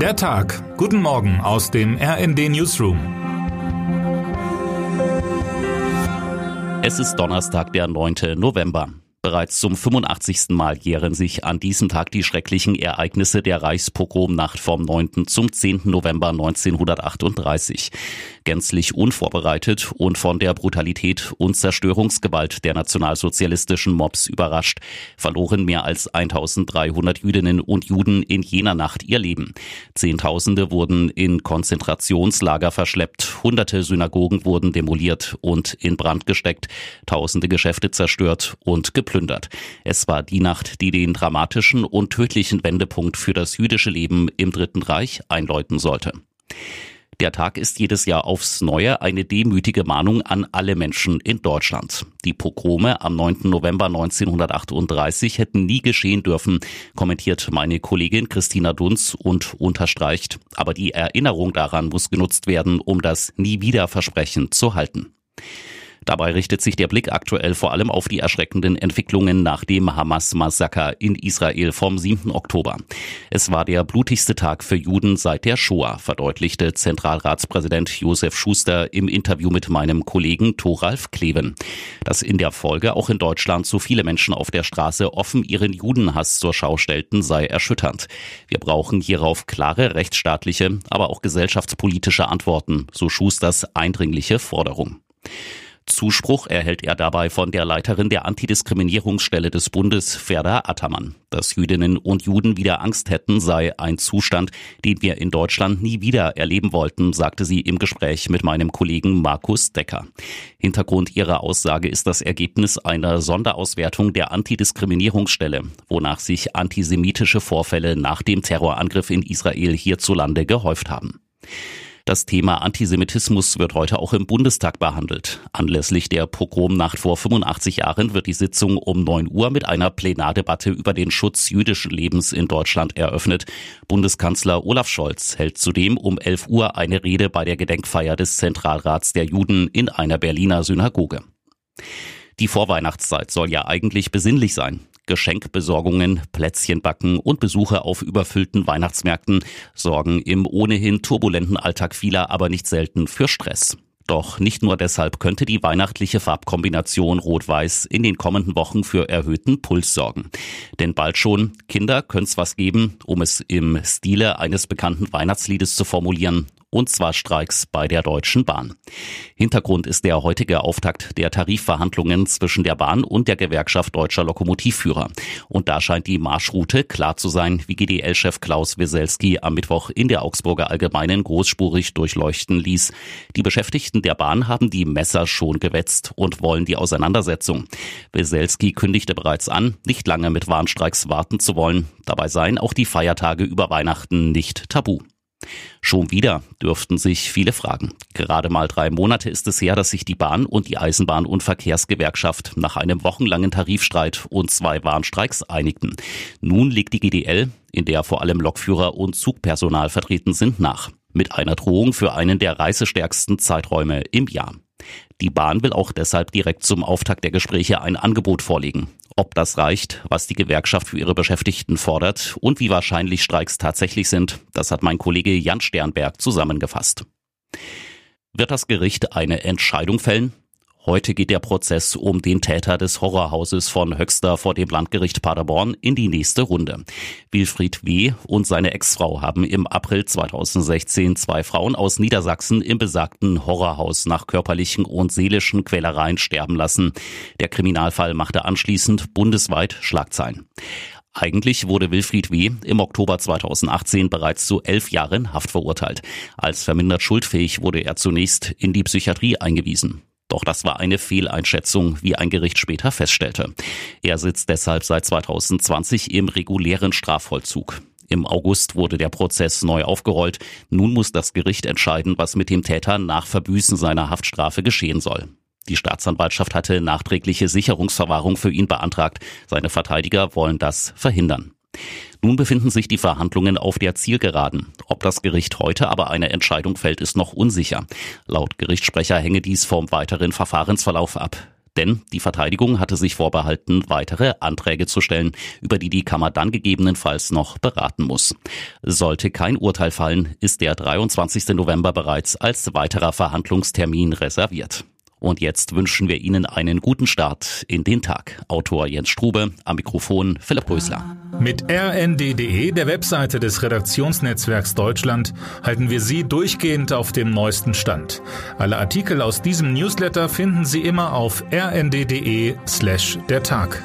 Der Tag. Guten Morgen aus dem RND Newsroom. Es ist Donnerstag, der 9. November. Bereits zum 85. Mal jähren sich an diesem Tag die schrecklichen Ereignisse der Reichspogromnacht vom 9. zum 10. November 1938. Gänzlich unvorbereitet und von der Brutalität und Zerstörungsgewalt der nationalsozialistischen Mobs überrascht, verloren mehr als 1300 Jüdinnen und Juden in jener Nacht ihr Leben. Zehntausende wurden in Konzentrationslager verschleppt, hunderte Synagogen wurden demoliert und in Brand gesteckt, tausende Geschäfte zerstört und geplündert geplündert. Es war die Nacht, die den dramatischen und tödlichen Wendepunkt für das jüdische Leben im Dritten Reich einläuten sollte. Der Tag ist jedes Jahr aufs Neue eine demütige Mahnung an alle Menschen in Deutschland. Die Pogrome am 9. November 1938 hätten nie geschehen dürfen, kommentiert meine Kollegin Christina Dunz und unterstreicht, aber die Erinnerung daran muss genutzt werden, um das Nie wieder Versprechen zu halten. Dabei richtet sich der Blick aktuell vor allem auf die erschreckenden Entwicklungen nach dem Hamas-Massaker in Israel vom 7. Oktober. Es war der blutigste Tag für Juden seit der Shoah, verdeutlichte Zentralratspräsident Josef Schuster im Interview mit meinem Kollegen Thoralf Kleven. Dass in der Folge auch in Deutschland so viele Menschen auf der Straße offen ihren Judenhass zur Schau stellten, sei erschütternd. Wir brauchen hierauf klare rechtsstaatliche, aber auch gesellschaftspolitische Antworten, so Schusters eindringliche Forderung. Zuspruch erhält er dabei von der Leiterin der Antidiskriminierungsstelle des Bundes, Ferda Attermann. Dass Jüdinnen und Juden wieder Angst hätten, sei ein Zustand, den wir in Deutschland nie wieder erleben wollten, sagte sie im Gespräch mit meinem Kollegen Markus Decker. Hintergrund ihrer Aussage ist das Ergebnis einer Sonderauswertung der Antidiskriminierungsstelle, wonach sich antisemitische Vorfälle nach dem Terrorangriff in Israel hierzulande gehäuft haben. Das Thema Antisemitismus wird heute auch im Bundestag behandelt. Anlässlich der Pogromnacht vor 85 Jahren wird die Sitzung um 9 Uhr mit einer Plenardebatte über den Schutz jüdischen Lebens in Deutschland eröffnet. Bundeskanzler Olaf Scholz hält zudem um 11 Uhr eine Rede bei der Gedenkfeier des Zentralrats der Juden in einer Berliner Synagoge. Die Vorweihnachtszeit soll ja eigentlich besinnlich sein. Geschenkbesorgungen, Plätzchenbacken und Besuche auf überfüllten Weihnachtsmärkten sorgen im ohnehin turbulenten Alltag vieler aber nicht selten für Stress. Doch nicht nur deshalb könnte die weihnachtliche Farbkombination Rot-Weiß in den kommenden Wochen für erhöhten Puls sorgen. Denn bald schon, Kinder können's was geben, um es im Stile eines bekannten Weihnachtsliedes zu formulieren und zwar Streiks bei der Deutschen Bahn. Hintergrund ist der heutige Auftakt der Tarifverhandlungen zwischen der Bahn und der Gewerkschaft Deutscher Lokomotivführer. Und da scheint die Marschroute klar zu sein, wie GDL-Chef Klaus Weselski am Mittwoch in der Augsburger Allgemeinen großspurig durchleuchten ließ. Die Beschäftigten der Bahn haben die Messer schon gewetzt und wollen die Auseinandersetzung. Weselski kündigte bereits an, nicht lange mit Warnstreiks warten zu wollen. Dabei seien auch die Feiertage über Weihnachten nicht tabu. Schon wieder dürften sich viele fragen. Gerade mal drei Monate ist es her, dass sich die Bahn und die Eisenbahn- und Verkehrsgewerkschaft nach einem wochenlangen Tarifstreit und zwei Warnstreiks einigten. Nun legt die GDL, in der vor allem Lokführer und Zugpersonal vertreten sind, nach. Mit einer Drohung für einen der reisestärksten Zeiträume im Jahr. Die Bahn will auch deshalb direkt zum Auftakt der Gespräche ein Angebot vorlegen. Ob das reicht, was die Gewerkschaft für ihre Beschäftigten fordert und wie wahrscheinlich Streiks tatsächlich sind, das hat mein Kollege Jan Sternberg zusammengefasst. Wird das Gericht eine Entscheidung fällen? Heute geht der Prozess um den Täter des Horrorhauses von Höxter vor dem Landgericht Paderborn in die nächste Runde. Wilfried W. und seine Ex-Frau haben im April 2016 zwei Frauen aus Niedersachsen im besagten Horrorhaus nach körperlichen und seelischen Quälereien sterben lassen. Der Kriminalfall machte anschließend bundesweit Schlagzeilen. Eigentlich wurde Wilfried W. im Oktober 2018 bereits zu elf Jahren Haft verurteilt. Als vermindert schuldfähig wurde er zunächst in die Psychiatrie eingewiesen. Doch das war eine Fehleinschätzung, wie ein Gericht später feststellte. Er sitzt deshalb seit 2020 im regulären Strafvollzug. Im August wurde der Prozess neu aufgerollt. Nun muss das Gericht entscheiden, was mit dem Täter nach Verbüßen seiner Haftstrafe geschehen soll. Die Staatsanwaltschaft hatte nachträgliche Sicherungsverwahrung für ihn beantragt. Seine Verteidiger wollen das verhindern. Nun befinden sich die Verhandlungen auf der Zielgeraden. Ob das Gericht heute aber eine Entscheidung fällt, ist noch unsicher. Laut Gerichtssprecher hänge dies vom weiteren Verfahrensverlauf ab. Denn die Verteidigung hatte sich vorbehalten, weitere Anträge zu stellen, über die die Kammer dann gegebenenfalls noch beraten muss. Sollte kein Urteil fallen, ist der 23. November bereits als weiterer Verhandlungstermin reserviert. Und jetzt wünschen wir Ihnen einen guten Start in den Tag. Autor Jens Strube, am Mikrofon Philipp Rösler. Mit rnd.de, der Webseite des Redaktionsnetzwerks Deutschland, halten wir Sie durchgehend auf dem neuesten Stand. Alle Artikel aus diesem Newsletter finden Sie immer auf rnd.de slash der Tag.